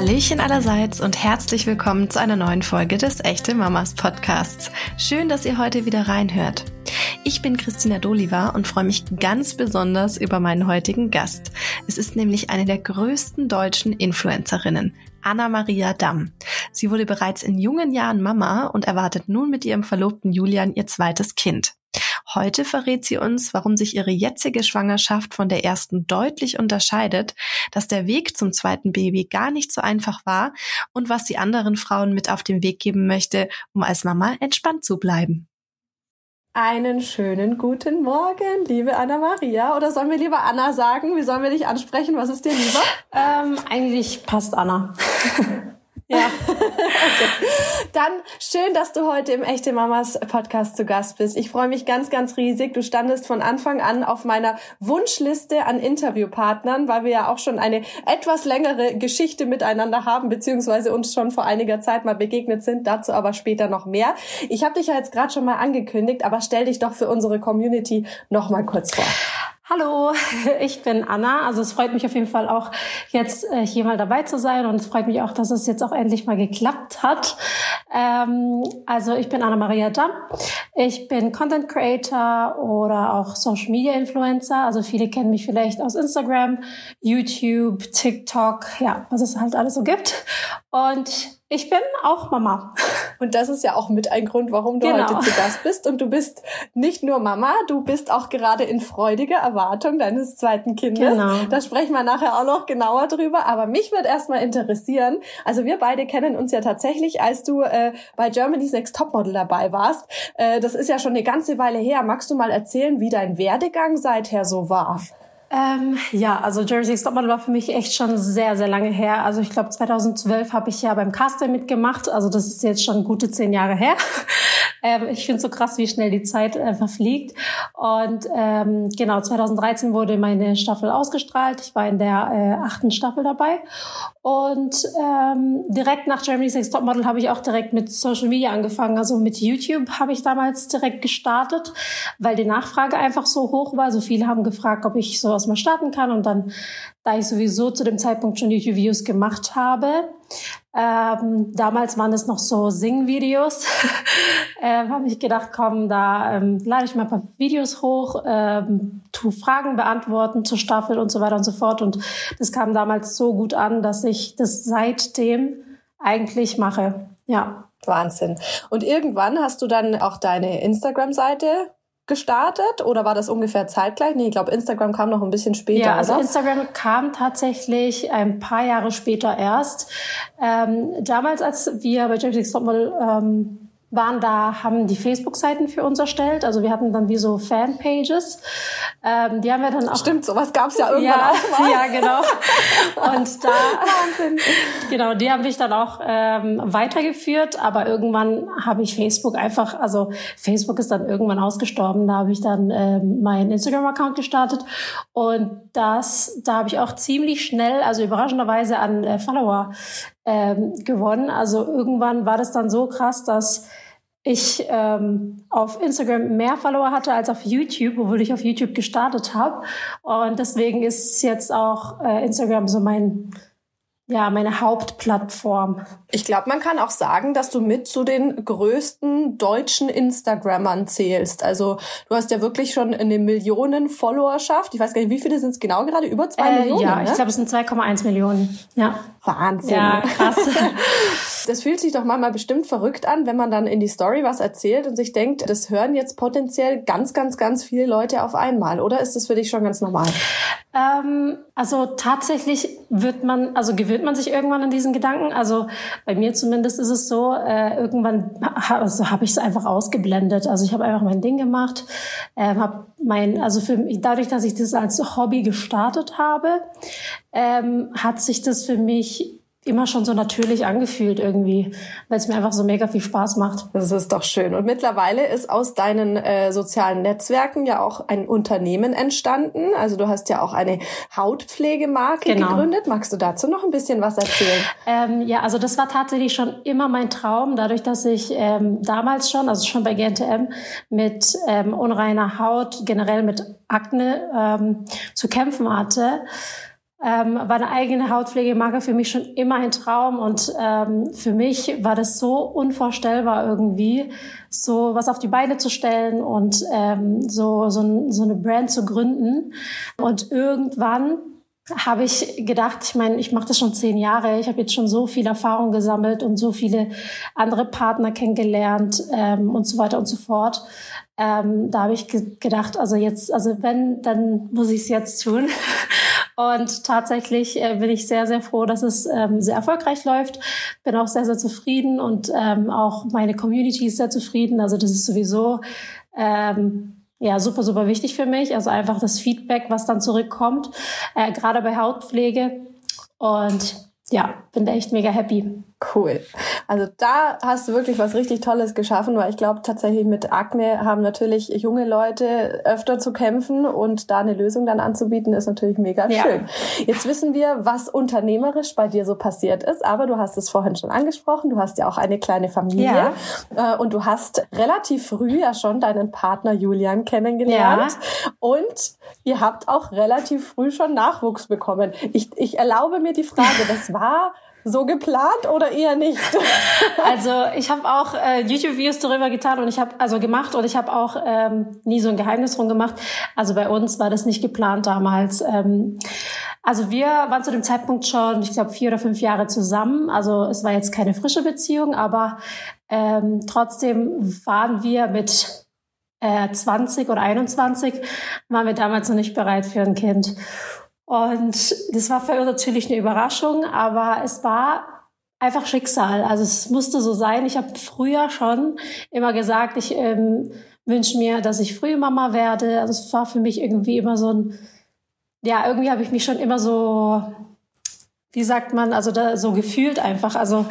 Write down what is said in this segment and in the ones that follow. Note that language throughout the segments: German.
Hallöchen allerseits und herzlich willkommen zu einer neuen Folge des Echte Mamas Podcasts. Schön, dass ihr heute wieder reinhört. Ich bin Christina Doliva und freue mich ganz besonders über meinen heutigen Gast. Es ist nämlich eine der größten deutschen Influencerinnen, Anna-Maria Damm. Sie wurde bereits in jungen Jahren Mama und erwartet nun mit ihrem Verlobten Julian ihr zweites Kind. Heute verrät sie uns, warum sich ihre jetzige Schwangerschaft von der ersten deutlich unterscheidet, dass der Weg zum zweiten Baby gar nicht so einfach war und was sie anderen Frauen mit auf den Weg geben möchte, um als Mama entspannt zu bleiben. Einen schönen guten Morgen, liebe Anna-Maria. Oder sollen wir lieber Anna sagen? Wie sollen wir dich ansprechen? Was ist dir lieber? Ähm, eigentlich passt Anna. Ja. okay. Dann schön, dass du heute im Echte Mamas Podcast zu Gast bist. Ich freue mich ganz, ganz riesig. Du standest von Anfang an auf meiner Wunschliste an Interviewpartnern, weil wir ja auch schon eine etwas längere Geschichte miteinander haben, beziehungsweise uns schon vor einiger Zeit mal begegnet sind. Dazu aber später noch mehr. Ich habe dich ja jetzt gerade schon mal angekündigt, aber stell dich doch für unsere Community noch mal kurz vor. Hallo, ich bin Anna. Also es freut mich auf jeden Fall auch jetzt äh, hier mal dabei zu sein und es freut mich auch, dass es jetzt auch endlich mal geklappt hat. Ähm, also ich bin Anna Maria Damm. Ich bin Content Creator oder auch Social Media Influencer. Also viele kennen mich vielleicht aus Instagram, YouTube, TikTok, ja, was es halt alles so gibt. Und ich bin auch Mama. Und das ist ja auch mit ein Grund, warum du genau. heute zu Gast bist. Und du bist nicht nur Mama, du bist auch gerade in freudiger Erwartung deines zweiten Kindes. Genau. Da sprechen wir nachher auch noch genauer drüber. Aber mich wird erstmal interessieren. Also wir beide kennen uns ja tatsächlich, als du äh, bei Germany's Next Topmodel dabei warst. Äh, das ist ja schon eine ganze Weile her. Magst du mal erzählen, wie dein Werdegang seither so war? Ähm, ja, also Jersey Stopmodel war für mich echt schon sehr, sehr lange her. Also ich glaube 2012 habe ich ja beim Casting mitgemacht. Also das ist jetzt schon gute zehn Jahre her. Ähm, ich finde so krass, wie schnell die Zeit äh, verfliegt. Und ähm, genau, 2013 wurde meine Staffel ausgestrahlt. Ich war in der äh, achten Staffel dabei. Und ähm, direkt nach Germany's Next Topmodel habe ich auch direkt mit Social Media angefangen. Also mit YouTube habe ich damals direkt gestartet, weil die Nachfrage einfach so hoch war. So viele haben gefragt, ob ich so was mal starten kann. Und dann, da ich sowieso zu dem Zeitpunkt schon YouTube-Videos gemacht habe, ähm, damals waren es noch so Sing-Videos, äh, habe ich gedacht, komm, da ähm, lade ich mal ein paar Videos hoch, ähm, tu Fragen beantworten zur Staffel und so weiter und so fort. Und das kam damals so gut an, dass ich das seitdem eigentlich mache. Ja. Wahnsinn. Und irgendwann hast du dann auch deine Instagram-Seite gestartet oder war das ungefähr zeitgleich? Nee, ich glaube, Instagram kam noch ein bisschen später. Ja, also oder? Instagram kam tatsächlich ein paar Jahre später erst. Ähm, damals, als wir bei James Topmodel ähm, waren da, haben die Facebook-Seiten für uns erstellt. Also wir hatten dann wie so Fanpages. Ähm, die haben wir dann auch. Stimmt, sowas gab's ja irgendwann ja, auch mal. Ja, genau. Und da, Wahnsinn. genau, die haben mich dann auch ähm, weitergeführt. Aber irgendwann habe ich Facebook einfach, also Facebook ist dann irgendwann ausgestorben. Da habe ich dann ähm, meinen Instagram-Account gestartet und das, da habe ich auch ziemlich schnell, also überraschenderweise an äh, Follower ähm, gewonnen. Also irgendwann war das dann so krass, dass ich ähm, auf Instagram mehr Follower hatte als auf YouTube, obwohl ich auf YouTube gestartet habe. Und deswegen ist jetzt auch äh, Instagram so mein ja, meine Hauptplattform. Ich glaube, man kann auch sagen, dass du mit zu den größten deutschen Instagrammern zählst. Also du hast ja wirklich schon eine Millionen Followerschaft. Ich weiß gar nicht, wie viele sind es genau gerade? Über zwei äh, Millionen? Ja, ne? ich glaube, es sind 2,1 Millionen. Ja. Wahnsinn. Ja, krass. das fühlt sich doch manchmal bestimmt verrückt an, wenn man dann in die Story was erzählt und sich denkt, das hören jetzt potenziell ganz, ganz, ganz viele Leute auf einmal. Oder ist das für dich schon ganz normal? Ähm, also tatsächlich wird man, also gewöhnt man sich irgendwann an diesen Gedanken. Also bei mir zumindest ist es so, äh, irgendwann also habe ich es einfach ausgeblendet. Also ich habe einfach mein Ding gemacht, äh, habe mein, also für dadurch, dass ich das als Hobby gestartet habe, ähm, hat sich das für mich immer schon so natürlich angefühlt irgendwie, weil es mir einfach so mega viel Spaß macht. Das ist doch schön. Und mittlerweile ist aus deinen äh, sozialen Netzwerken ja auch ein Unternehmen entstanden. Also du hast ja auch eine Hautpflegemarke genau. gegründet. Magst du dazu noch ein bisschen was erzählen? Ähm, ja, also das war tatsächlich schon immer mein Traum, dadurch, dass ich ähm, damals schon, also schon bei GNTM, mit ähm, unreiner Haut, generell mit Akne ähm, zu kämpfen hatte ähm, war eine eigene Hautpflegemarke für mich schon immer ein Traum und ähm, für mich war das so unvorstellbar irgendwie, so was auf die Beine zu stellen und ähm, so, so, so eine Brand zu gründen. Und irgendwann habe ich gedacht, ich meine, ich mache das schon zehn Jahre, ich habe jetzt schon so viel Erfahrung gesammelt und so viele andere Partner kennengelernt ähm, und so weiter und so fort. Ähm, da habe ich ge gedacht, also jetzt, also wenn, dann muss ich es jetzt tun. Und tatsächlich äh, bin ich sehr, sehr froh, dass es ähm, sehr erfolgreich läuft. Bin auch sehr, sehr zufrieden und ähm, auch meine Community ist sehr zufrieden. Also das ist sowieso ähm, ja, super, super wichtig für mich. Also einfach das Feedback, was dann zurückkommt, äh, gerade bei Hautpflege. Und ja, bin da echt mega happy. Cool. Also da hast du wirklich was richtig Tolles geschaffen, weil ich glaube tatsächlich mit Akne haben natürlich junge Leute öfter zu kämpfen und da eine Lösung dann anzubieten ist natürlich mega ja. schön. Jetzt wissen wir, was unternehmerisch bei dir so passiert ist, aber du hast es vorhin schon angesprochen, du hast ja auch eine kleine Familie ja. Äh, und du hast relativ früh ja schon deinen Partner Julian kennengelernt ja. und ihr habt auch relativ früh schon Nachwuchs bekommen. Ich, ich erlaube mir die Frage, das war so geplant oder eher nicht? also ich habe auch äh, YouTube-Videos darüber getan und ich habe also gemacht und ich habe auch ähm, nie so ein Geheimnis drum gemacht. Also bei uns war das nicht geplant damals. Ähm, also wir waren zu dem Zeitpunkt schon, ich glaube, vier oder fünf Jahre zusammen. Also es war jetzt keine frische Beziehung, aber ähm, trotzdem waren wir mit äh, 20 oder 21, waren wir damals noch nicht bereit für ein Kind. Und das war für uns natürlich eine Überraschung, aber es war einfach Schicksal. Also es musste so sein. Ich habe früher schon immer gesagt, ich ähm, wünsche mir, dass ich früh Mama werde. Also es war für mich irgendwie immer so ein, ja, irgendwie habe ich mich schon immer so wie sagt man, also da so gefühlt einfach. Also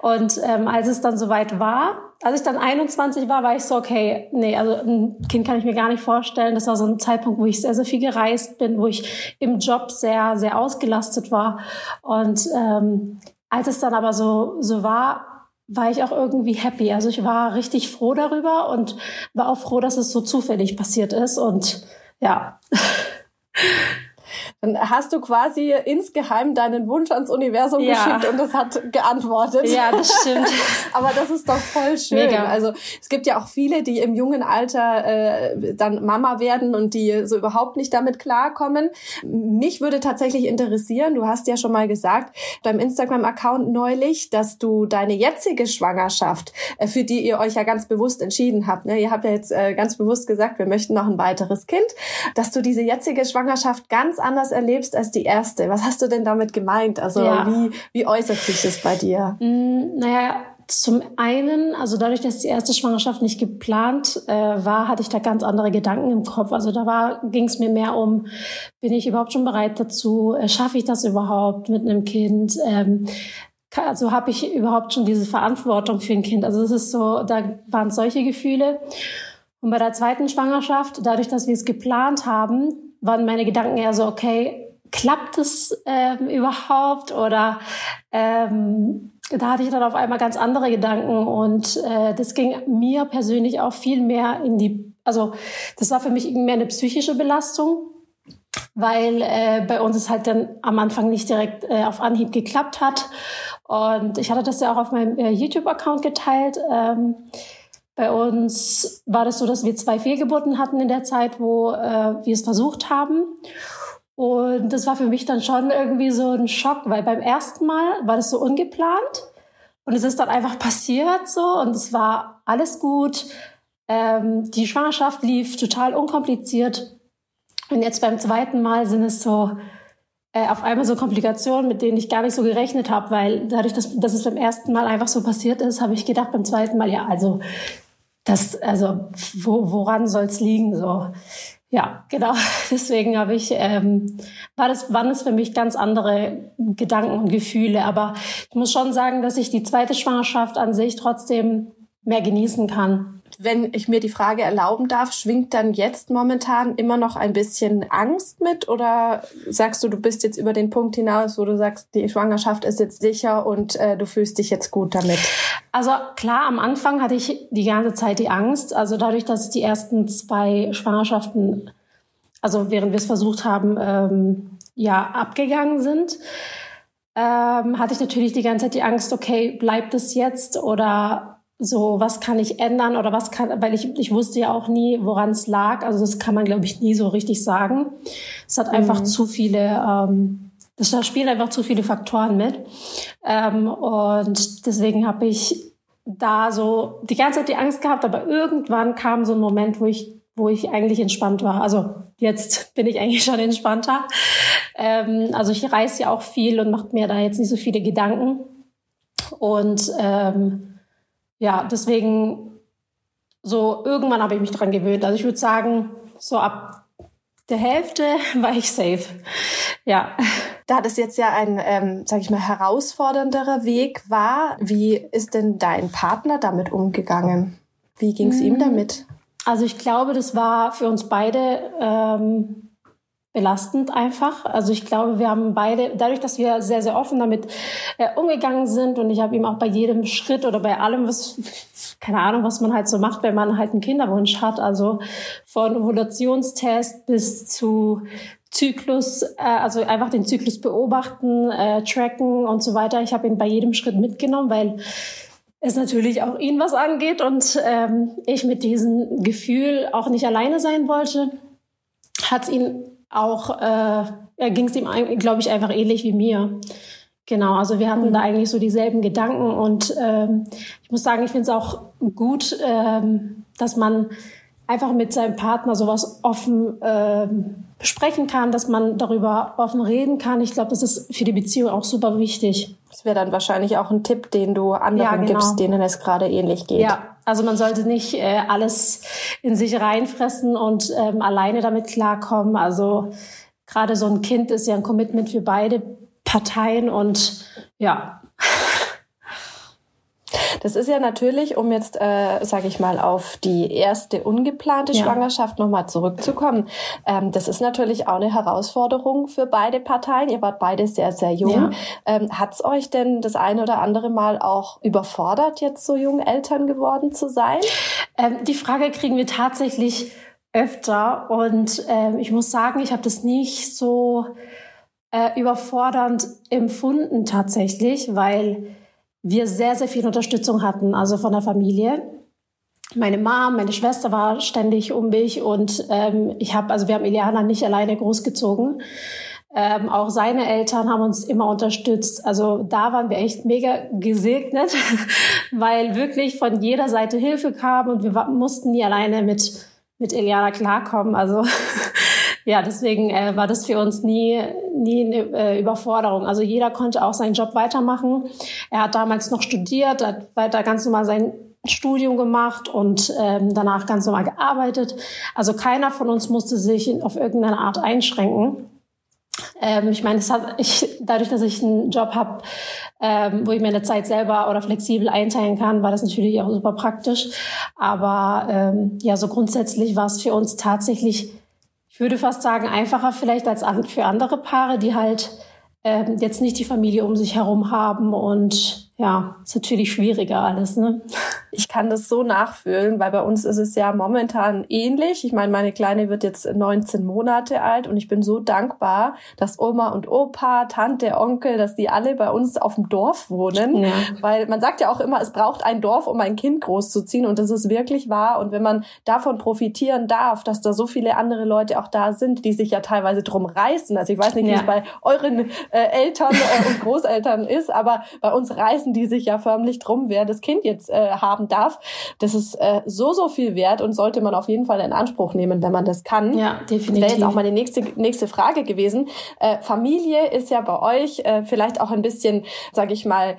und ähm, als es dann soweit war, als ich dann 21 war, war ich so okay, nee, also ein Kind kann ich mir gar nicht vorstellen. Das war so ein Zeitpunkt, wo ich sehr sehr viel gereist bin, wo ich im Job sehr sehr ausgelastet war und ähm, als es dann aber so so war, war ich auch irgendwie happy. Also ich war richtig froh darüber und war auch froh, dass es so zufällig passiert ist und ja. Dann hast du quasi insgeheim deinen Wunsch ans Universum ja. geschickt und es hat geantwortet. Ja, das stimmt. Aber das ist doch voll schön. Mega. Also es gibt ja auch viele, die im jungen Alter äh, dann Mama werden und die so überhaupt nicht damit klarkommen. Mich würde tatsächlich interessieren, du hast ja schon mal gesagt, beim Instagram-Account neulich, dass du deine jetzige Schwangerschaft, äh, für die ihr euch ja ganz bewusst entschieden habt, ne? ihr habt ja jetzt äh, ganz bewusst gesagt, wir möchten noch ein weiteres Kind, dass du diese jetzige Schwangerschaft ganz anders erlebst als die erste. Was hast du denn damit gemeint? Also ja. wie, wie äußert sich das bei dir? Mm, naja, zum einen, also dadurch, dass die erste Schwangerschaft nicht geplant äh, war, hatte ich da ganz andere Gedanken im Kopf. Also da war, ging es mir mehr um, bin ich überhaupt schon bereit dazu? Äh, Schaffe ich das überhaupt mit einem Kind? Ähm, also habe ich überhaupt schon diese Verantwortung für ein Kind? Also das ist so, da waren solche Gefühle. Und bei der zweiten Schwangerschaft, dadurch, dass wir es geplant haben, waren meine Gedanken eher so, okay, klappt es ähm, überhaupt? Oder ähm, da hatte ich dann auf einmal ganz andere Gedanken und äh, das ging mir persönlich auch viel mehr in die, also das war für mich mehr eine psychische Belastung, weil äh, bei uns es halt dann am Anfang nicht direkt äh, auf Anhieb geklappt hat. Und ich hatte das ja auch auf meinem äh, YouTube-Account geteilt. Ähm, bei uns war das so, dass wir zwei Fehlgeburten hatten in der Zeit, wo äh, wir es versucht haben. Und das war für mich dann schon irgendwie so ein Schock, weil beim ersten Mal war das so ungeplant und es ist dann einfach passiert so und es war alles gut. Ähm, die Schwangerschaft lief total unkompliziert und jetzt beim zweiten Mal sind es so äh, auf einmal so Komplikationen, mit denen ich gar nicht so gerechnet habe, weil dadurch, dass, dass es beim ersten Mal einfach so passiert ist, habe ich gedacht beim zweiten Mal, ja, also das, also wo, woran soll es liegen? So, ja, genau. Deswegen habe ich, ähm, war das, waren es für mich ganz andere Gedanken und Gefühle. Aber ich muss schon sagen, dass ich die zweite Schwangerschaft an sich trotzdem mehr genießen kann wenn ich mir die Frage erlauben darf, schwingt dann jetzt momentan immer noch ein bisschen Angst mit oder sagst du, du bist jetzt über den Punkt hinaus, wo du sagst, die Schwangerschaft ist jetzt sicher und äh, du fühlst dich jetzt gut damit? Also klar, am Anfang hatte ich die ganze Zeit die Angst. Also dadurch, dass die ersten zwei Schwangerschaften, also während wir es versucht haben, ähm, ja abgegangen sind, ähm, hatte ich natürlich die ganze Zeit die Angst, okay, bleibt es jetzt oder so, was kann ich ändern oder was kann, weil ich, ich wusste ja auch nie, woran es lag. Also das kann man, glaube ich, nie so richtig sagen. Es hat einfach mhm. zu viele, ähm, das spielen einfach zu viele Faktoren mit. Ähm, und deswegen habe ich da so die ganze Zeit die Angst gehabt, aber irgendwann kam so ein Moment, wo ich, wo ich eigentlich entspannt war. Also jetzt bin ich eigentlich schon entspannter. Ähm, also ich reise ja auch viel und mache mir da jetzt nicht so viele Gedanken. Und ähm, ja, deswegen so irgendwann habe ich mich dran gewöhnt. Also ich würde sagen, so ab der Hälfte war ich safe. Ja. Da das jetzt ja ein, ähm, sag ich mal, herausfordernderer Weg war, wie ist denn dein Partner damit umgegangen? Wie ging es ihm hm. damit? Also ich glaube, das war für uns beide ähm, belastend einfach. Also ich glaube, wir haben beide, dadurch, dass wir sehr, sehr offen damit äh, umgegangen sind und ich habe ihm auch bei jedem Schritt oder bei allem, was, keine Ahnung, was man halt so macht, wenn man halt einen Kinderwunsch hat, also von Ovulationstest bis zu Zyklus, äh, also einfach den Zyklus beobachten, äh, tracken und so weiter. Ich habe ihn bei jedem Schritt mitgenommen, weil es natürlich auch ihn was angeht und ähm, ich mit diesem Gefühl auch nicht alleine sein wollte, hat ihn auch äh, ging es ihm, glaube ich, einfach ähnlich wie mir. Genau, also wir hatten mhm. da eigentlich so dieselben Gedanken und ähm, ich muss sagen, ich finde es auch gut, ähm, dass man einfach mit seinem Partner sowas offen ähm, besprechen kann, dass man darüber offen reden kann. Ich glaube, das ist für die Beziehung auch super wichtig. Das wäre dann wahrscheinlich auch ein Tipp, den du anderen ja, genau. gibst, denen es gerade ähnlich geht. Ja, also man sollte nicht äh, alles in sich reinfressen und ähm, alleine damit klarkommen. Also gerade so ein Kind ist ja ein Commitment für beide Parteien und ja, das ist ja natürlich, um jetzt, äh, sage ich mal, auf die erste ungeplante ja. Schwangerschaft nochmal zurückzukommen. Ähm, das ist natürlich auch eine Herausforderung für beide Parteien. Ihr wart beide sehr, sehr jung. Ja. Ähm, Hat es euch denn das eine oder andere Mal auch überfordert, jetzt so jung Eltern geworden zu sein? Ähm, die Frage kriegen wir tatsächlich öfter und ähm, ich muss sagen, ich habe das nicht so äh, überfordernd empfunden tatsächlich, weil wir sehr, sehr viel Unterstützung hatten, also von der Familie. Meine Mom, meine Schwester war ständig um mich und ähm, ich habe, also wir haben Iliana nicht alleine großgezogen. Ähm, auch seine Eltern haben uns immer unterstützt. Also da waren wir echt mega gesegnet, weil wirklich von jeder Seite Hilfe kam und wir mussten nie alleine mit mit Iliana klarkommen. Also ja, deswegen äh, war das für uns nie, nie eine äh, Überforderung. Also jeder konnte auch seinen Job weitermachen. Er hat damals noch studiert, hat weiter ganz normal sein Studium gemacht und ähm, danach ganz normal gearbeitet. Also keiner von uns musste sich auf irgendeine Art einschränken. Ähm, ich meine, ich, dadurch, dass ich einen Job habe, ähm, wo ich mir eine Zeit selber oder flexibel einteilen kann, war das natürlich auch super praktisch. Aber ähm, ja, so grundsätzlich war es für uns tatsächlich ich würde fast sagen, einfacher vielleicht als für andere Paare, die halt ähm, jetzt nicht die Familie um sich herum haben und ja, ist natürlich schwieriger alles, ne? Ich kann das so nachfühlen, weil bei uns ist es ja momentan ähnlich. Ich meine, meine Kleine wird jetzt 19 Monate alt und ich bin so dankbar, dass Oma und Opa, Tante, Onkel, dass die alle bei uns auf dem Dorf wohnen. Ja. Weil man sagt ja auch immer, es braucht ein Dorf, um ein Kind großzuziehen und das ist wirklich wahr. Und wenn man davon profitieren darf, dass da so viele andere Leute auch da sind, die sich ja teilweise drum reißen. Also ich weiß nicht, wie ja. es bei euren äh, Eltern äh, und Großeltern ist, aber bei uns reißen reißen die sich ja förmlich drum, wer das Kind jetzt äh, haben darf. Das ist äh, so, so viel wert und sollte man auf jeden Fall in Anspruch nehmen, wenn man das kann. Ja, definitiv. Wäre jetzt auch meine nächste, nächste Frage gewesen. Äh, Familie ist ja bei euch äh, vielleicht auch ein bisschen, sage ich mal,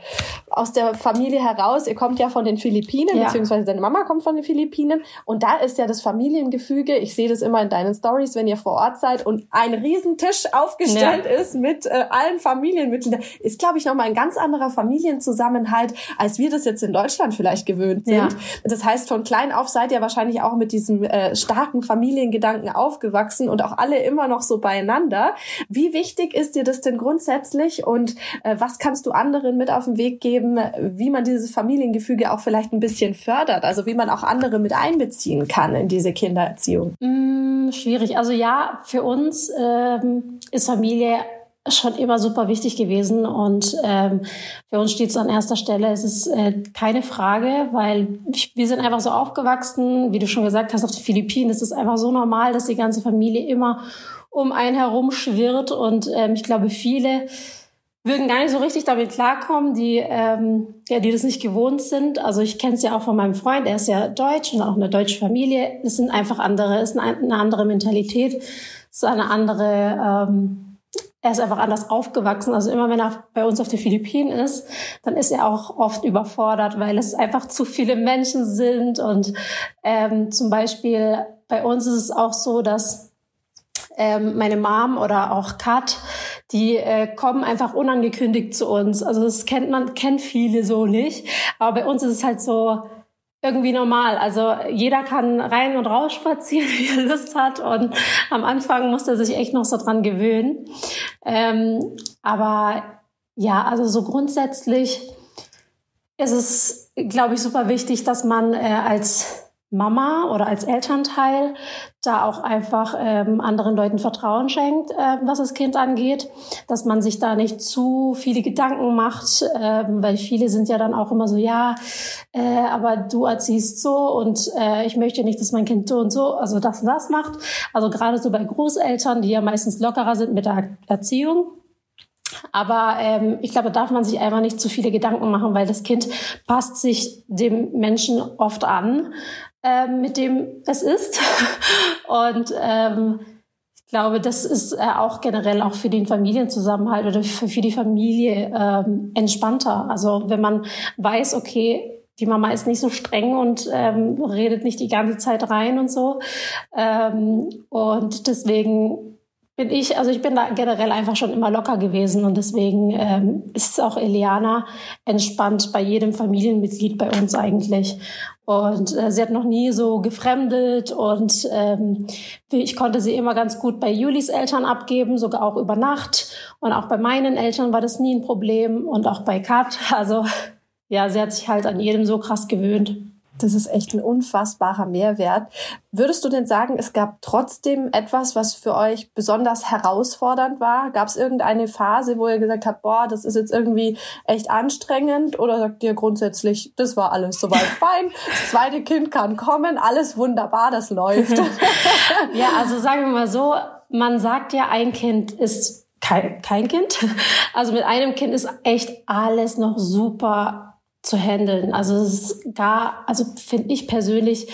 aus der Familie heraus. Ihr kommt ja von den Philippinen, ja. beziehungsweise deine Mama kommt von den Philippinen. Und da ist ja das Familiengefüge, ich sehe das immer in deinen Stories, wenn ihr vor Ort seid und ein Riesentisch aufgestellt ja. ist mit äh, allen Familienmitgliedern, ist, glaube ich, nochmal ein ganz anderer Familienzusammenhalt Zusammenhalt, als wir das jetzt in Deutschland vielleicht gewöhnt gewöhnt sind. Ja. Das heißt, von klein auf seid ihr wahrscheinlich auch mit diesem äh, starken Familiengedanken aufgewachsen und auch alle immer noch so beieinander. Wie wichtig ist dir das denn grundsätzlich und äh, was kannst du anderen mit auf den Weg geben, wie man dieses Familiengefüge auch vielleicht ein bisschen fördert? Also wie man auch andere mit einbeziehen kann in diese Kindererziehung? Mm, schwierig. Also ja, für uns ähm, ist Familie schon immer super wichtig gewesen und ähm, für uns steht es an erster Stelle. Es ist äh, keine Frage, weil wir sind einfach so aufgewachsen, wie du schon gesagt hast, auf den Philippinen ist es einfach so normal, dass die ganze Familie immer um einen herum schwirrt und ähm, ich glaube, viele würden gar nicht so richtig damit klarkommen, die, ähm, ja, die das nicht gewohnt sind. Also ich kenne es ja auch von meinem Freund, er ist ja deutsch und auch eine deutsche Familie. Es sind einfach andere, es ist eine, andere Mentalität, es ist eine andere ähm, er ist einfach anders aufgewachsen. Also immer wenn er bei uns auf den Philippinen ist, dann ist er auch oft überfordert, weil es einfach zu viele Menschen sind. Und ähm, zum Beispiel bei uns ist es auch so, dass ähm, meine Mom oder auch Kat, die äh, kommen einfach unangekündigt zu uns. Also das kennt man, kennt viele so nicht. Aber bei uns ist es halt so, irgendwie normal. Also jeder kann rein und raus spazieren, wie er Lust hat. Und am Anfang muss er sich echt noch so dran gewöhnen. Ähm, aber ja, also so grundsätzlich ist es, glaube ich, super wichtig, dass man äh, als Mama oder als Elternteil da auch einfach ähm, anderen Leuten Vertrauen schenkt, äh, was das Kind angeht, dass man sich da nicht zu viele Gedanken macht, äh, weil viele sind ja dann auch immer so, ja, äh, aber du erziehst so und äh, ich möchte nicht, dass mein Kind so und so, also das und das macht. Also gerade so bei Großeltern, die ja meistens lockerer sind mit der Erziehung, aber ähm, ich glaube, da darf man sich einfach nicht zu viele Gedanken machen, weil das Kind passt sich dem Menschen oft an äh, mit dem es ist. Und ähm, ich glaube, das ist äh, auch generell auch für den Familienzusammenhalt oder für, für die Familie ähm, entspannter. Also wenn man weiß, okay, die Mama ist nicht so streng und ähm, redet nicht die ganze Zeit rein und so. Ähm, und deswegen bin ich, also ich bin da generell einfach schon immer locker gewesen und deswegen ähm, ist auch Eliana entspannt bei jedem Familienmitglied bei uns eigentlich. Und äh, sie hat noch nie so gefremdet und ähm, ich konnte sie immer ganz gut bei Julis Eltern abgeben, sogar auch über Nacht. Und auch bei meinen Eltern war das nie ein Problem und auch bei Kat. Also ja, sie hat sich halt an jedem so krass gewöhnt. Das ist echt ein unfassbarer Mehrwert. Würdest du denn sagen, es gab trotzdem etwas, was für euch besonders herausfordernd war? Gab es irgendeine Phase, wo ihr gesagt habt, boah, das ist jetzt irgendwie echt anstrengend? Oder sagt ihr grundsätzlich, das war alles soweit fein, das zweite Kind kann kommen, alles wunderbar, das läuft? ja, also sagen wir mal so, man sagt ja, ein Kind ist kein, kein Kind. Also mit einem Kind ist echt alles noch super zu handeln. Also es ist gar, also finde ich persönlich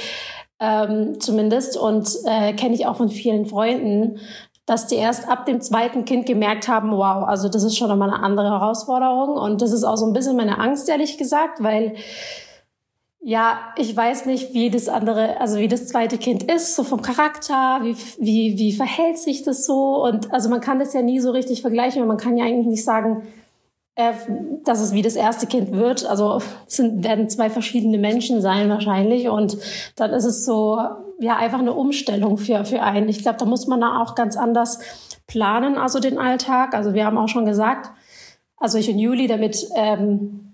ähm, zumindest und äh, kenne ich auch von vielen Freunden, dass die erst ab dem zweiten Kind gemerkt haben, wow, also das ist schon nochmal eine andere Herausforderung und das ist auch so ein bisschen meine Angst, ehrlich gesagt, weil ja, ich weiß nicht, wie das andere, also wie das zweite Kind ist, so vom Charakter, wie, wie, wie verhält sich das so und also man kann das ja nie so richtig vergleichen und man kann ja eigentlich nicht sagen, äh, dass es wie das erste Kind wird. Also es sind, werden zwei verschiedene Menschen sein wahrscheinlich. Und dann ist es so, ja, einfach eine Umstellung für, für einen. Ich glaube, da muss man da auch ganz anders planen, also den Alltag. Also wir haben auch schon gesagt, also ich und Juli, damit ähm,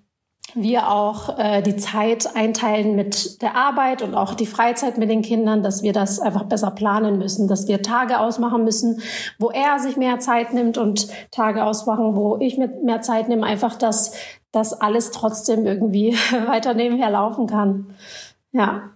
wir auch äh, die Zeit einteilen mit der Arbeit und auch die Freizeit mit den Kindern, dass wir das einfach besser planen müssen, dass wir Tage ausmachen müssen, wo er sich mehr Zeit nimmt und Tage ausmachen, wo ich mit mehr Zeit nehme, einfach, dass das alles trotzdem irgendwie weiter nebenher laufen kann. Ja.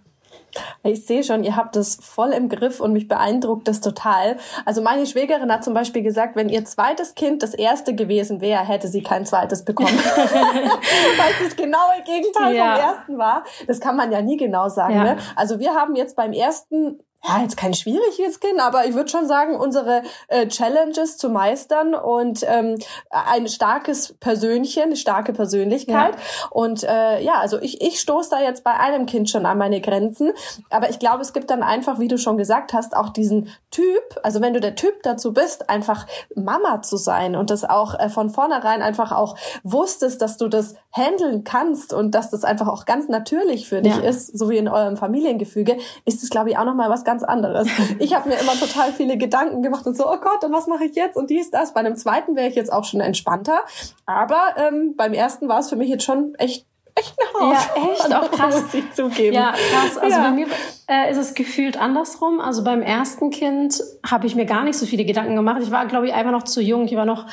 Ich sehe schon, ihr habt das voll im Griff und mich beeindruckt das total. Also meine Schwägerin hat zum Beispiel gesagt, wenn ihr zweites Kind das erste gewesen wäre, hätte sie kein zweites bekommen. Weil es das genaue Gegenteil ja. vom ersten war. Das kann man ja nie genau sagen. Ja. Ne? Also wir haben jetzt beim ersten ja, jetzt kein schwieriges Kind, aber ich würde schon sagen, unsere äh, Challenges zu meistern und ähm, ein starkes Persönchen, eine starke Persönlichkeit. Ja. Und äh, ja, also ich, ich stoße da jetzt bei einem Kind schon an meine Grenzen. Aber ich glaube, es gibt dann einfach, wie du schon gesagt hast, auch diesen Typ, also wenn du der Typ dazu bist, einfach Mama zu sein und das auch äh, von vornherein einfach auch wusstest, dass du das handeln kannst und dass das einfach auch ganz natürlich für dich ja. ist, so wie in eurem Familiengefüge, ist es, glaube ich, auch nochmal was ganz ganz anderes. Ich habe mir immer total viele Gedanken gemacht und so, oh Gott, und was mache ich jetzt und dies, das. Bei einem zweiten wäre ich jetzt auch schon entspannter. Aber ähm, beim ersten war es für mich jetzt schon echt echt eine Ja, echt, auch krass. Muss ich zugeben. Ja, krass. Also ja. bei mir äh, ist es gefühlt andersrum. Also beim ersten Kind habe ich mir gar nicht so viele Gedanken gemacht. Ich war, glaube ich, einfach noch zu jung. Ich war noch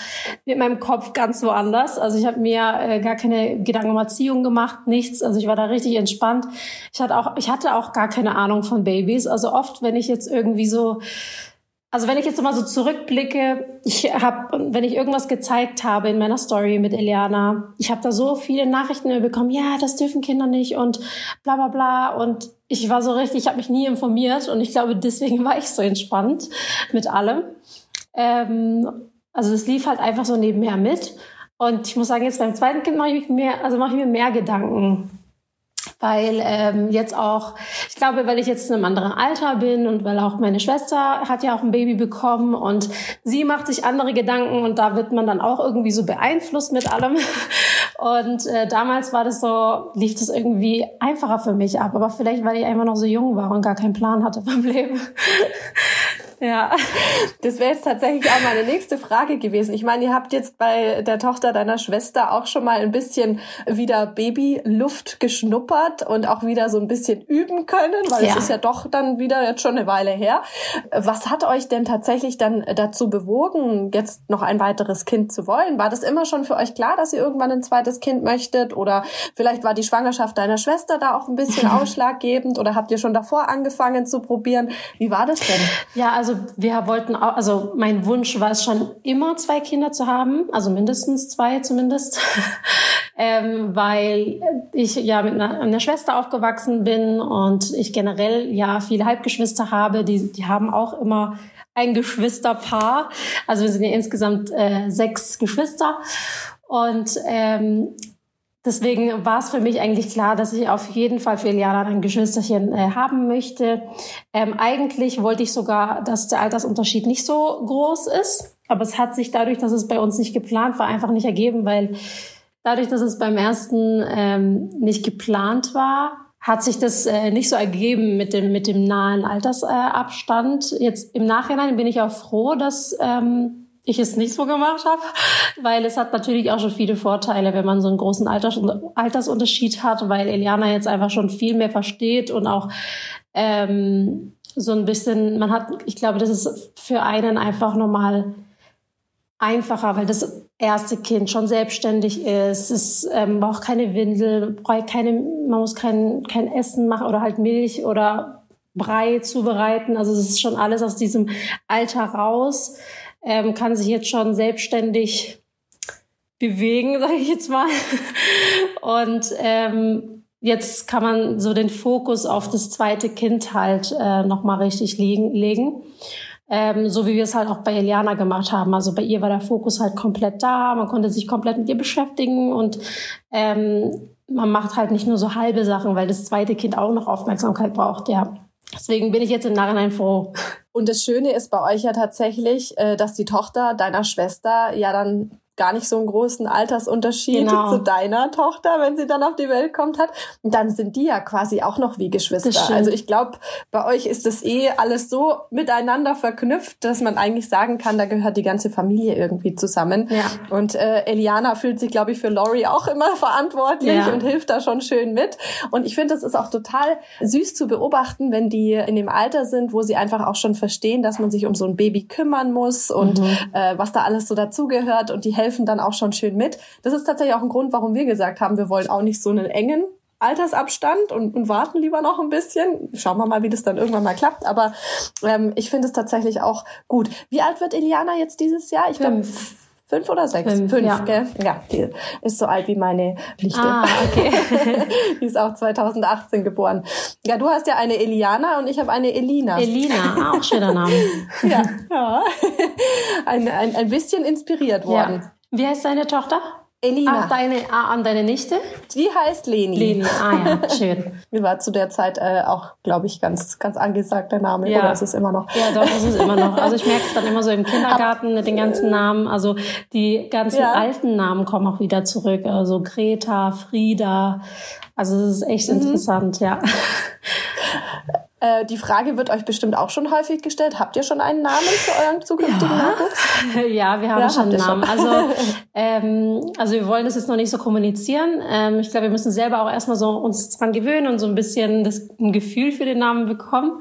mit meinem Kopf ganz woanders. Also ich habe mir äh, gar keine Gedanken um Erziehung gemacht, nichts. Also ich war da richtig entspannt. Ich hatte auch, ich hatte auch gar keine Ahnung von Babys. Also oft, wenn ich jetzt irgendwie so also wenn ich jetzt mal so zurückblicke, ich habe, wenn ich irgendwas gezeigt habe in meiner Story mit Eliana, ich habe da so viele Nachrichten bekommen, ja, das dürfen Kinder nicht und bla bla bla. Und ich war so richtig, ich habe mich nie informiert und ich glaube, deswegen war ich so entspannt mit allem. Ähm, also es lief halt einfach so nebenher mit. Und ich muss sagen, jetzt beim zweiten Kind mache ich mir mehr, also mache ich mir mehr Gedanken weil ähm, jetzt auch, ich glaube, weil ich jetzt in einem anderen Alter bin und weil auch meine Schwester hat ja auch ein Baby bekommen und sie macht sich andere Gedanken und da wird man dann auch irgendwie so beeinflusst mit allem. Und äh, damals war das so, lief das irgendwie einfacher für mich ab, aber vielleicht, weil ich einfach noch so jung war und gar keinen Plan hatte vom Leben. Ja, das wäre jetzt tatsächlich auch meine nächste Frage gewesen. Ich meine, ihr habt jetzt bei der Tochter deiner Schwester auch schon mal ein bisschen wieder Babyluft geschnuppert und auch wieder so ein bisschen üben können, weil ja. es ist ja doch dann wieder jetzt schon eine Weile her. Was hat euch denn tatsächlich dann dazu bewogen, jetzt noch ein weiteres Kind zu wollen? War das immer schon für euch klar, dass ihr irgendwann ein zweites Kind möchtet? Oder vielleicht war die Schwangerschaft deiner Schwester da auch ein bisschen ausschlaggebend? Oder habt ihr schon davor angefangen zu probieren? Wie war das denn? Ja, also also wir wollten auch, also mein Wunsch war es schon immer, zwei Kinder zu haben, also mindestens zwei zumindest, ähm, weil ich ja mit einer, einer, Schwester aufgewachsen bin und ich generell ja viele Halbgeschwister habe, die, die haben auch immer ein Geschwisterpaar. Also wir sind ja insgesamt äh, sechs Geschwister und ähm, Deswegen war es für mich eigentlich klar, dass ich auf jeden Fall für Iliana ein Geschwisterchen äh, haben möchte. Ähm, eigentlich wollte ich sogar, dass der Altersunterschied nicht so groß ist. Aber es hat sich dadurch, dass es bei uns nicht geplant war, einfach nicht ergeben, weil dadurch, dass es beim ersten ähm, nicht geplant war, hat sich das äh, nicht so ergeben mit dem, mit dem nahen Altersabstand. Äh, Jetzt im Nachhinein bin ich auch froh, dass ähm, ich es nicht so gemacht habe, weil es hat natürlich auch schon viele Vorteile, wenn man so einen großen Alters Altersunterschied hat, weil Eliana jetzt einfach schon viel mehr versteht und auch ähm, so ein bisschen, man hat, ich glaube, das ist für einen einfach nochmal einfacher, weil das erste Kind schon selbstständig ist, es ähm, braucht keine Windel, braucht keine, man muss kein, kein Essen machen oder halt Milch oder Brei zubereiten. Also es ist schon alles aus diesem Alter raus ähm, kann sich jetzt schon selbstständig bewegen, sage ich jetzt mal. Und ähm, jetzt kann man so den Fokus auf das zweite Kind halt äh, nochmal richtig liegen, legen. Ähm, so wie wir es halt auch bei Eliana gemacht haben. Also bei ihr war der Fokus halt komplett da, man konnte sich komplett mit ihr beschäftigen und ähm, man macht halt nicht nur so halbe Sachen, weil das zweite Kind auch noch Aufmerksamkeit braucht, ja. Deswegen bin ich jetzt im Nachhinein froh. Und das Schöne ist bei euch ja tatsächlich, äh, dass die Tochter deiner Schwester ja dann gar nicht so einen großen Altersunterschied genau. zu deiner Tochter, wenn sie dann auf die Welt kommt hat. Und dann sind die ja quasi auch noch wie Geschwister. Also ich glaube, bei euch ist das eh alles so miteinander verknüpft, dass man eigentlich sagen kann, da gehört die ganze Familie irgendwie zusammen. Ja. Und äh, Eliana fühlt sich, glaube ich, für Laurie auch immer verantwortlich ja. und hilft da schon schön mit. Und ich finde, das ist auch total süß zu beobachten, wenn die in dem Alter sind, wo sie einfach auch schon verstehen, dass man sich um so ein Baby kümmern muss und mhm. äh, was da alles so dazugehört und die helfen helfen dann auch schon schön mit. Das ist tatsächlich auch ein Grund, warum wir gesagt haben, wir wollen auch nicht so einen engen Altersabstand und, und warten lieber noch ein bisschen. Schauen wir mal, wie das dann irgendwann mal klappt. Aber ähm, ich finde es tatsächlich auch gut. Wie alt wird Eliana jetzt dieses Jahr? Ich fünf. Fünf oder sechs? Fünf, Fünf ja. gell? Ja, die ist so alt wie meine Nichte. Ah, okay. die ist auch 2018 geboren. Ja, du hast ja eine Eliana und ich habe eine Elina. Elina, auch schöner Name. ja, ja. Ein, ein, ein bisschen inspiriert worden. Ja. Wie heißt deine Tochter? Elina. Ach, deine, ah, an deine Nichte? Die heißt Leni. Leni, ah ja, schön. Die war zu der Zeit äh, auch, glaube ich, ganz, ganz angesagt, der Name. Ja. Oder ist es immer noch? Ja, doch, ist es immer noch. Also ich merke es dann immer so im Kindergarten mit den ganzen Namen. Also die ganzen Ja. alten Namen kommen auch wieder zurück. Also Greta, Frieda. Also es ist echt Mhm. interessant, ja. Äh, die Frage wird euch bestimmt auch schon häufig gestellt. Habt ihr schon einen Namen für euren zukünftigen Nachwuchs? Ja, wir haben Ja, schon einen ihr schon. Namen. Also, ähm, also wir wollen das jetzt noch nicht so kommunizieren. Ähm, ich glaube, wir müssen selber auch erstmal so uns dran gewöhnen und so ein bisschen das, ein Gefühl für den Namen bekommen.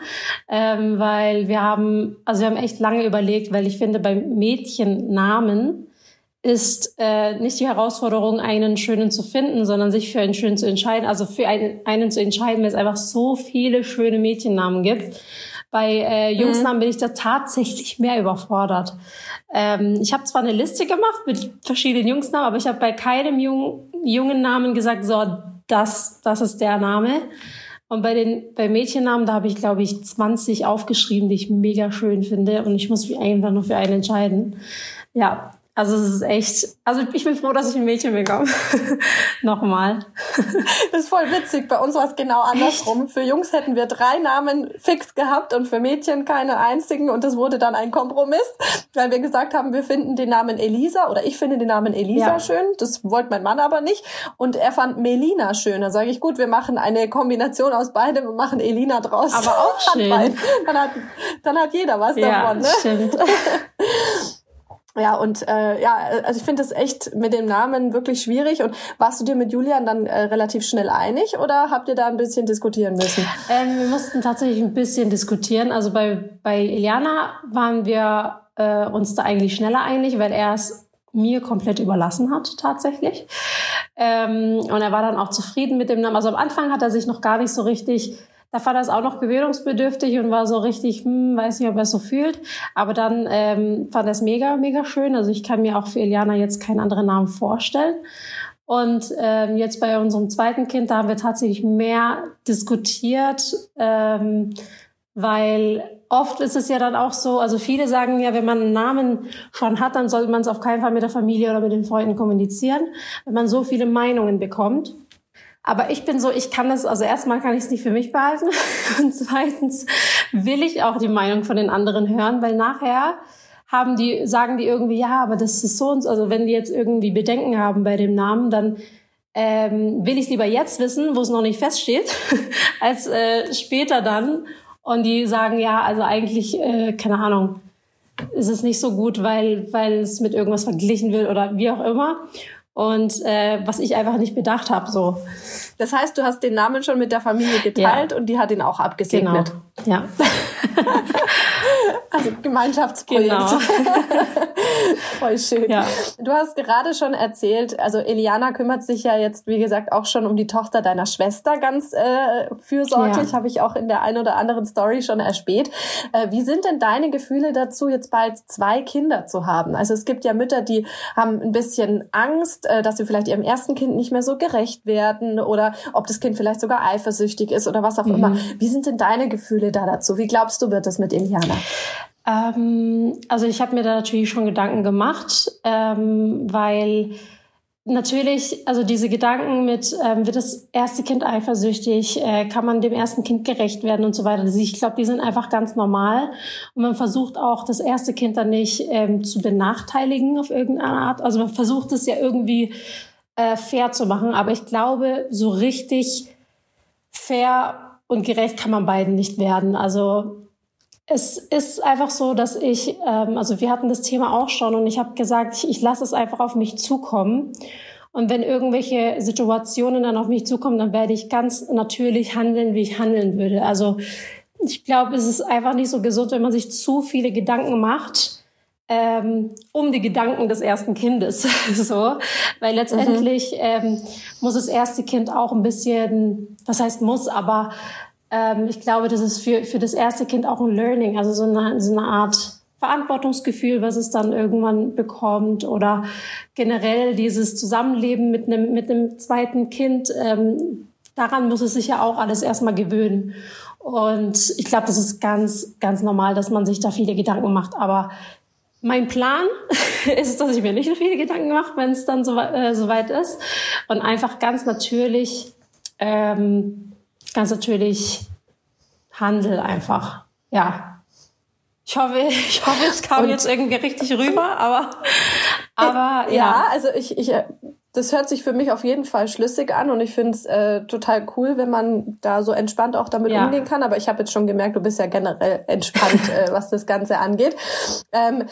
Ähm, weil wir haben, also wir haben echt lange überlegt, weil ich finde, bei Mädchennamen ist äh, nicht die Herausforderung, einen schönen zu finden, sondern sich für einen schönen zu entscheiden. Also für einen, einen zu entscheiden, weil es einfach so viele schöne Mädchennamen gibt. Bei äh, Jungsnamen bin ich da tatsächlich mehr überfordert. Ähm, ich habe zwar eine Liste gemacht mit verschiedenen Jungsnamen, aber ich habe bei keinem jungen, jungen Namen gesagt, so, das, das ist der Name. Und bei den bei Mädchennamen, da habe ich, glaube ich, 20 aufgeschrieben, die ich mega schön finde. Und ich muss mich einfach nur für einen entscheiden. Ja, also es ist echt, also ich bin froh, dass ich ein Mädchen bekomme. Nochmal. Das ist voll witzig. Bei uns war es genau andersrum. Für Jungs hätten wir drei Namen fix gehabt und für Mädchen keine einzigen. Und das wurde dann ein Kompromiss, weil wir gesagt haben, wir finden den Namen Elisa oder ich finde den Namen Elisa Ja. schön. Das wollte mein Mann aber nicht. Und er fand Melina schön. Da sage ich, gut, wir machen eine Kombination aus beidem und machen Elina draus. Aber auch schön. Dann hat, dann hat jeder was Ja, davon. Ne? stimmt. Ja, und äh, ja, also ich finde das echt mit dem Namen wirklich schwierig. Und warst du dir mit Julian dann äh, relativ schnell einig oder habt ihr da ein bisschen diskutieren müssen? Ähm, wir mussten tatsächlich ein bisschen diskutieren. Also bei, bei Iliana waren wir äh, uns da eigentlich schneller einig, weil er es mir komplett überlassen hat, tatsächlich. Ähm, und er war dann auch zufrieden mit dem Namen. Also am Anfang hat er sich noch gar nicht so richtig, da er es auch noch gewöhnungsbedürftig und war so richtig, hm, weiß nicht, ob er es so fühlt. Aber dann ähm, fand er es mega, mega schön. Also ich kann mir auch für Iliana jetzt keinen anderen Namen vorstellen. Und ähm, jetzt bei unserem zweiten Kind, da haben wir tatsächlich mehr diskutiert, ähm, weil oft ist es ja dann auch so, also viele sagen ja, wenn man einen Namen schon hat, dann sollte man es auf keinen Fall mit der Familie oder mit den Freunden kommunizieren, wenn man so viele Meinungen bekommt. Aber ich bin so, ich kann das, also erstmal kann ich es nicht für mich behalten und zweitens will ich auch die Meinung von den anderen hören, weil nachher haben die, sagen die irgendwie, ja, aber das ist so und so, also wenn die jetzt irgendwie Bedenken haben bei dem Namen, dann ähm, will ich lieber jetzt wissen, wo es noch nicht feststeht, als äh, später dann. Und die sagen, ja, also eigentlich, äh, keine Ahnung, ist es nicht so gut, weil, weil es mit irgendwas verglichen wird oder wie auch immer. Und äh, was ich einfach nicht bedacht habe, so. Das heißt, du hast den Namen schon mit der Familie geteilt und die hat ihn auch Genau. abgesegnet. Ja. Also Gemeinschaftsprojekt. Genau. Voll schön. Ja. Du hast gerade schon erzählt, also Eliana kümmert sich ja jetzt, wie gesagt, auch schon um die Tochter deiner Schwester ganz äh, fürsorglich, Ja. habe ich auch in der ein oder anderen Story schon erspäht. Äh, wie sind denn deine Gefühle dazu, jetzt bald zwei Kinder zu haben? Also es gibt ja Mütter, die haben ein bisschen Angst, äh, dass sie vielleicht ihrem ersten Kind nicht mehr so gerecht werden oder ob das Kind vielleicht sogar eifersüchtig ist oder was auch immer. Wie sind denn deine Gefühle da dazu? Wie glaubst du, wird es mit Eliana? Ähm, also ich habe mir da natürlich schon Gedanken gemacht, ähm, weil natürlich, also diese Gedanken mit, ähm, wird das erste Kind eifersüchtig, äh, kann man dem ersten Kind gerecht werden und so weiter. Also ich glaube, die sind einfach ganz normal. Und man versucht auch, das erste Kind dann nicht ähm, zu benachteiligen auf irgendeine Art. Also man versucht es ja irgendwie äh, fair zu machen. Aber ich glaube, so richtig fair und gerecht kann man beiden nicht werden. Also es ist einfach so, dass ich, ähm, also wir hatten das Thema auch schon und ich habe gesagt, ich, ich lasse es einfach auf mich zukommen. Und wenn irgendwelche Situationen dann auf mich zukommen, dann werde ich ganz natürlich handeln, wie ich handeln würde. Also ich glaube, es ist einfach nicht so gesund, wenn man sich zu viele Gedanken macht ähm, um die Gedanken des ersten Kindes. so, weil letztendlich ähm, muss das erste Kind auch ein bisschen, was heißt muss, aber ähm, ich glaube, das ist für, für das erste Kind auch ein Learning, also so eine, so eine Art Verantwortungsgefühl, was es dann irgendwann bekommt oder generell dieses Zusammenleben mit einem, mit einem zweiten Kind, ähm, daran muss es sich ja auch alles erstmal gewöhnen. Und ich glaube, das ist ganz, ganz normal, dass man sich da viele Gedanken macht. Aber mein Plan ist, dass ich mir nicht so viele Gedanken mache, wenn es dann so, äh, so ist. Und einfach ganz natürlich, ähm, ganz natürlich handel einfach. Ja, ich hoffe, ich hoffe, es kam und, jetzt irgendwie richtig rüber, aber, aber ja. ja. also ich, ich das hört sich für mich auf jeden Fall schlüssig an und ich finde es äh, total cool, wenn man da so entspannt auch damit ja. umgehen kann. Aber ich habe jetzt schon gemerkt, du bist ja generell entspannt, äh, was das Ganze angeht. Ähm,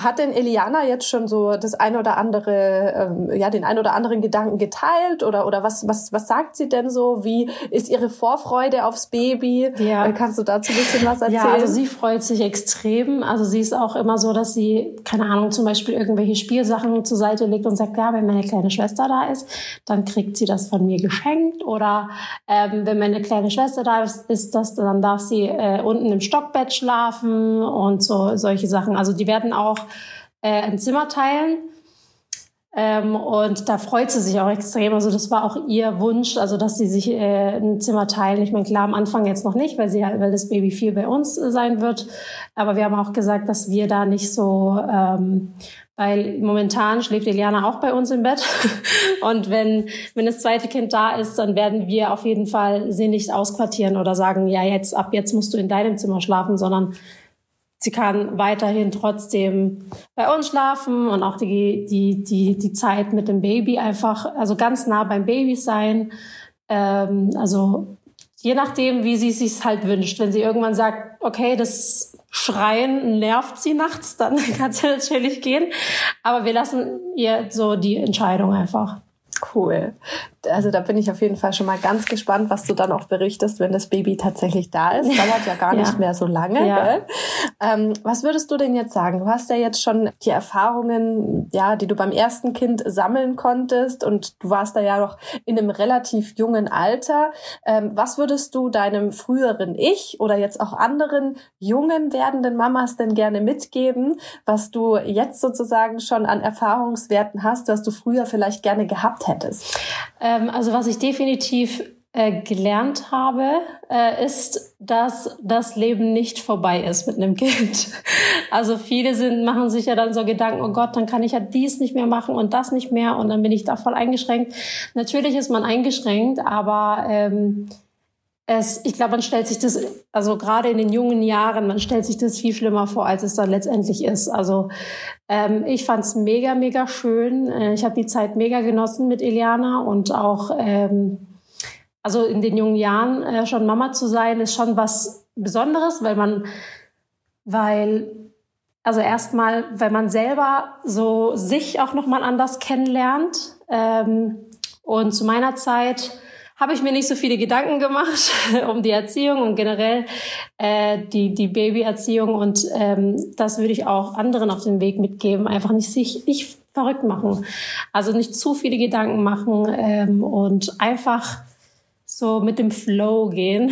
hat denn Eliana jetzt schon so das ein oder andere, ähm, ja, den ein oder anderen Gedanken geteilt oder oder was was was sagt sie denn so? Wie ist ihre Vorfreude aufs Baby? Ja. Äh, kannst du dazu ein bisschen was erzählen? Ja, also sie freut sich extrem. Also sie ist auch immer so, dass sie keine Ahnung zum Beispiel irgendwelche Spielsachen zur Seite legt und sagt, ja, wenn meine kleine Schwester Schwester da ist, dann kriegt sie das von mir geschenkt. Oder ähm, wenn meine kleine Schwester da ist, ist das, dann darf sie äh, unten im Stockbett schlafen und so solche Sachen. Also die werden auch äh, ein Zimmer teilen. Ähm, und da freut sie sich auch extrem. Also das war auch ihr Wunsch, also dass sie sich äh, ein Zimmer teilen. Ich meine, klar, am Anfang jetzt noch nicht, weil sie weil das Baby viel bei uns sein wird. Aber wir haben auch gesagt, dass wir da nicht so ähm, weil momentan schläft Eliana auch bei uns im Bett. Und wenn, wenn das zweite Kind da ist, dann werden wir auf jeden Fall sie nicht ausquartieren oder sagen, ja, jetzt, ab jetzt musst du in deinem Zimmer schlafen, sondern sie kann weiterhin trotzdem bei uns schlafen und auch die, die, die, die Zeit mit dem Baby einfach, also ganz nah beim Baby sein. Ähm, also je nachdem, wie sie es sich halt wünscht. Wenn sie irgendwann sagt, okay, das Schreien nervt sie nachts, dann kann sie natürlich gehen. Aber wir lassen ihr so die Entscheidung einfach. Cool. Also da bin ich auf jeden Fall schon mal ganz gespannt, was du dann auch berichtest, wenn das Baby tatsächlich da ist. Dauert ja gar ja. nicht mehr so lange. Ja. Ähm, was würdest du denn jetzt sagen? Du hast ja jetzt schon die Erfahrungen, ja, die du beim ersten Kind sammeln konntest und du warst da ja noch in einem relativ jungen Alter. Ähm, was würdest du deinem früheren Ich oder jetzt auch anderen jungen werdenden Mamas denn gerne mitgeben, was du jetzt sozusagen schon an Erfahrungswerten hast, was du früher vielleicht gerne gehabt hättest? Ähm, ähm, also was ich definitiv äh, gelernt habe, äh, ist, dass das Leben nicht vorbei ist mit einem Kind. Also viele sind, machen sich ja dann so Gedanken, oh Gott, dann kann ich ja dies nicht mehr machen und das nicht mehr und dann bin ich da voll eingeschränkt. Natürlich ist man eingeschränkt, aber ähm, es, ich glaube, man stellt sich das, also gerade in den jungen Jahren, man stellt sich das viel schlimmer vor, als es dann letztendlich ist. Also ähm, ich fand's mega, mega schön. Äh, ich habe die Zeit mega genossen mit Eliana und auch, ähm, also in den jungen Jahren äh, schon Mama zu sein, ist schon was Besonderes, weil man, weil also erstmal, weil man selber so sich auch noch mal anders kennenlernt. Ähm, und zu meiner Zeit habe ich mir nicht so viele Gedanken gemacht um die Erziehung und generell äh, die, die Babyerziehung. Und ähm, das würde ich auch anderen auf den Weg mitgeben. Einfach nicht sich nicht verrückt machen. Also nicht zu viele Gedanken machen ähm, und einfach so mit dem Flow gehen.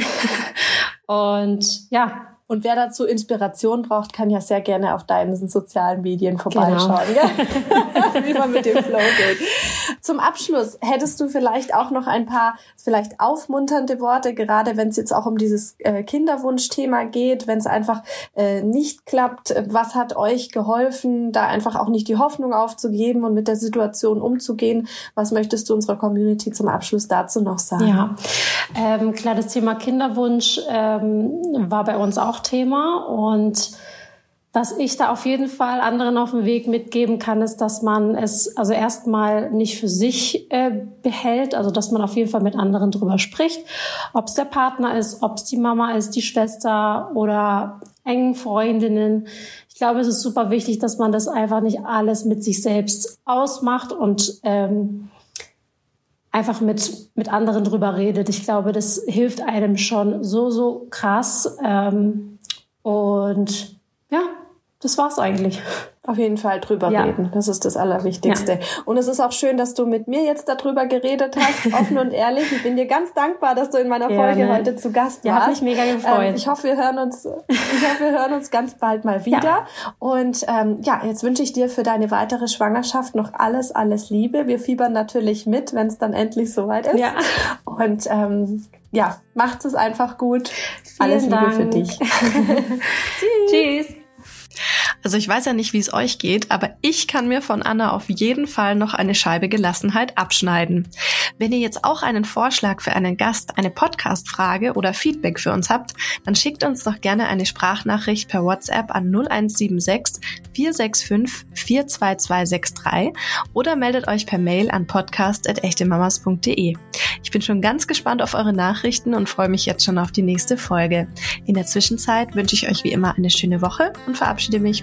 und ja, und wer dazu Inspiration braucht, kann ja sehr gerne auf deinen sozialen Medien vorbeischauen, genau. wie man mit dem Flow geht. Zum Abschluss hättest du vielleicht auch noch ein paar vielleicht aufmunternde Worte, gerade wenn es jetzt auch um dieses äh, Kinderwunschthema geht, wenn es einfach äh, nicht klappt. Was hat euch geholfen, da einfach auch nicht die Hoffnung aufzugeben und mit der Situation umzugehen? Was möchtest du unserer Community zum Abschluss dazu noch sagen? Ja, ähm, klar, das Thema Kinderwunsch ähm, war bei uns auch Thema und was ich da auf jeden Fall anderen auf dem Weg mitgeben kann, ist, dass man es also erstmal nicht für sich äh, behält, also dass man auf jeden Fall mit anderen drüber spricht, ob es der Partner ist, ob es die Mama ist, die Schwester oder engen Freundinnen. Ich glaube, es ist super wichtig, dass man das einfach nicht alles mit sich selbst ausmacht und ähm, einfach mit, mit anderen drüber redet. Ich glaube, das hilft einem schon so, so krass. Ähm, und ja, das war's eigentlich. Auf jeden Fall drüber ja. reden. Das ist das Allerwichtigste. Ja. Und es ist auch schön, dass du mit mir jetzt darüber geredet hast, offen und ehrlich. Ich bin dir ganz dankbar, dass du in meiner Folge ja, ne? heute zu Gast warst. Ja, hat mich mega gefreut. Ähm, ich hoffe, wir hören uns, ich hoffe, wir hören uns ganz bald mal wieder. Ja. Und ähm, ja, jetzt wünsche ich dir für deine weitere Schwangerschaft noch alles, alles Liebe. Wir fiebern natürlich mit, wenn es dann endlich soweit ist. Ja. Und ähm, ja, macht es einfach gut. Vielen alles Liebe Dank. für dich. Tschüss. Tschüss. Also ich weiß ja nicht, wie es euch geht, aber ich kann mir von Anna auf jeden Fall noch eine Scheibe Gelassenheit abschneiden. Wenn ihr jetzt auch einen Vorschlag für einen Gast, eine Podcast-Frage oder Feedback für uns habt, dann schickt uns doch gerne eine Sprachnachricht per WhatsApp an 0176 465 42263 oder meldet euch per Mail an podcast.echtemamas.de. Ich bin schon ganz gespannt auf eure Nachrichten und freue mich jetzt schon auf die nächste Folge. In der Zwischenzeit wünsche ich euch wie immer eine schöne Woche und verabschiede mich